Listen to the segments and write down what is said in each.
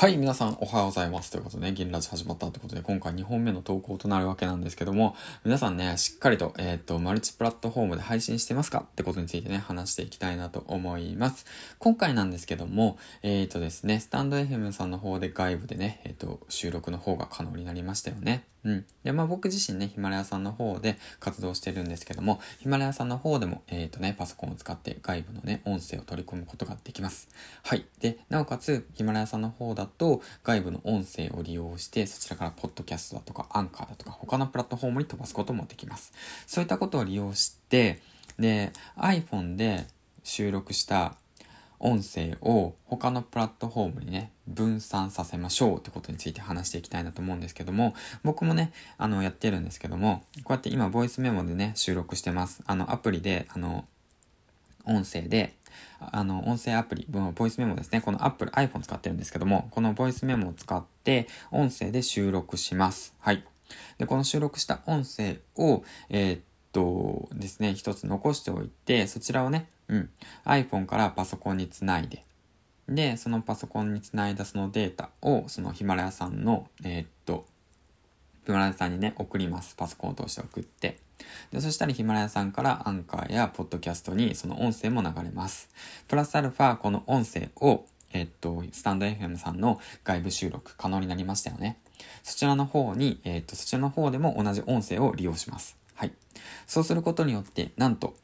はい、皆さんおはようございます。ということでね、銀ラジ始まったということで、今回2本目の投稿となるわけなんですけども、皆さんね、しっかりと、えっ、ー、と、マルチプラットフォームで配信してますかってことについてね、話していきたいなと思います。今回なんですけども、えっ、ー、とですね、スタンド FM さんの方で外部でね、えっ、ー、と、収録の方が可能になりましたよね。うん。で、まあ僕自身ね、ヒマラヤさんの方で活動してるんですけども、ヒマラヤさんの方でも、えっ、とね、パソコンを使って外部のね、音声を取り込むことができます。はい。で、なおかつ、ヒマラヤさんの方だと、外部の音声を利用して、そちらからポッドキャストだとか、アンカーだとか、他のプラットフォームに飛ばすこともできます。そういったことを利用して、で、iPhone で収録した音声を他のプラットフォームにね、分散させましょうってことについて話していきたいなと思うんですけども、僕もね、あの、やってるんですけども、こうやって今、ボイスメモでね、収録してます。あの、アプリで、あの、音声で、あの、音声アプリ、ボイスメモですね。このアップル iPhone 使ってるんですけども、このボイスメモを使って、音声で収録します。はい。で、この収録した音声を、えー、っとですね、一つ残しておいて、そちらをね、うん。iPhone からパソコンにつないで、で、そのパソコンにつないだそのデータを、そのヒマラヤさんの、えー、っと、ヒマラヤさんにね、送ります。パソコンを通して送って。で、そしたらヒマラヤさんからアンカーやポッドキャストにその音声も流れます。プラスアルファ、この音声を、えっと、スタンド FM さんの外部収録可能になりましたよね。そちらの方に、えっと、そちらの方でも同じ音声を利用します。はい。そうすることによって、なんと、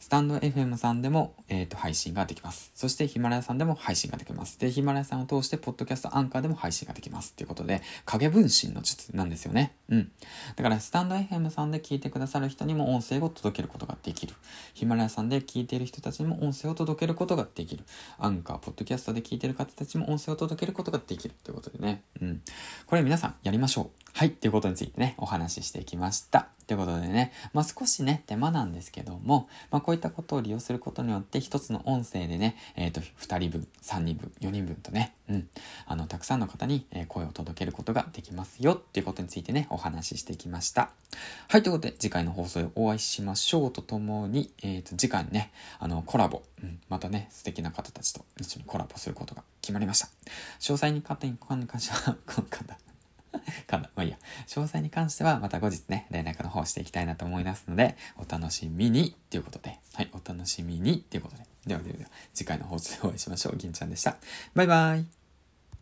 スタンド FM さんでも、えっ、ー、と、配信ができます。そしてヒマラヤさんでも配信ができます。で、ヒマラヤさんを通して、ポッドキャストアンカーでも配信ができます。ということで、影分身の術なんですよね。うん。だから、スタンド FM さんで聞いてくださる人にも音声を届けることができる。ヒマラヤさんで聞いている人たちにも音声を届けることができる。アンカー、ポッドキャストで聞いている方たちも音声を届けることができる。ということでね。うん。これ皆さんやりましょう。はい。ということについてね、お話ししてきました。ということでね、まあ、少しね、手間なんですけども、まあ、こういったことを利用することによって、一つの音声でね、えっ、ー、と、二人分、三人分、四人分とね、うん、あの、たくさんの方に、え声を届けることができますよっていうことについてね、お話ししてきました。はい、ということで、次回の放送でお会いしましょうとともに、えっ、ー、と、次回ね、あの、コラボ、うん、またね、素敵な方たちと一緒にコラボすることが決まりました。詳細に関しては、この方、かな。まあいいや。詳細に関してはまた後日ね、連絡の方していきたいなと思いますので、お楽しみにということで。はい、お楽しみにということで。ではではでは、次回の放送でお会いしましょう。銀ちゃんでした。バイバイ。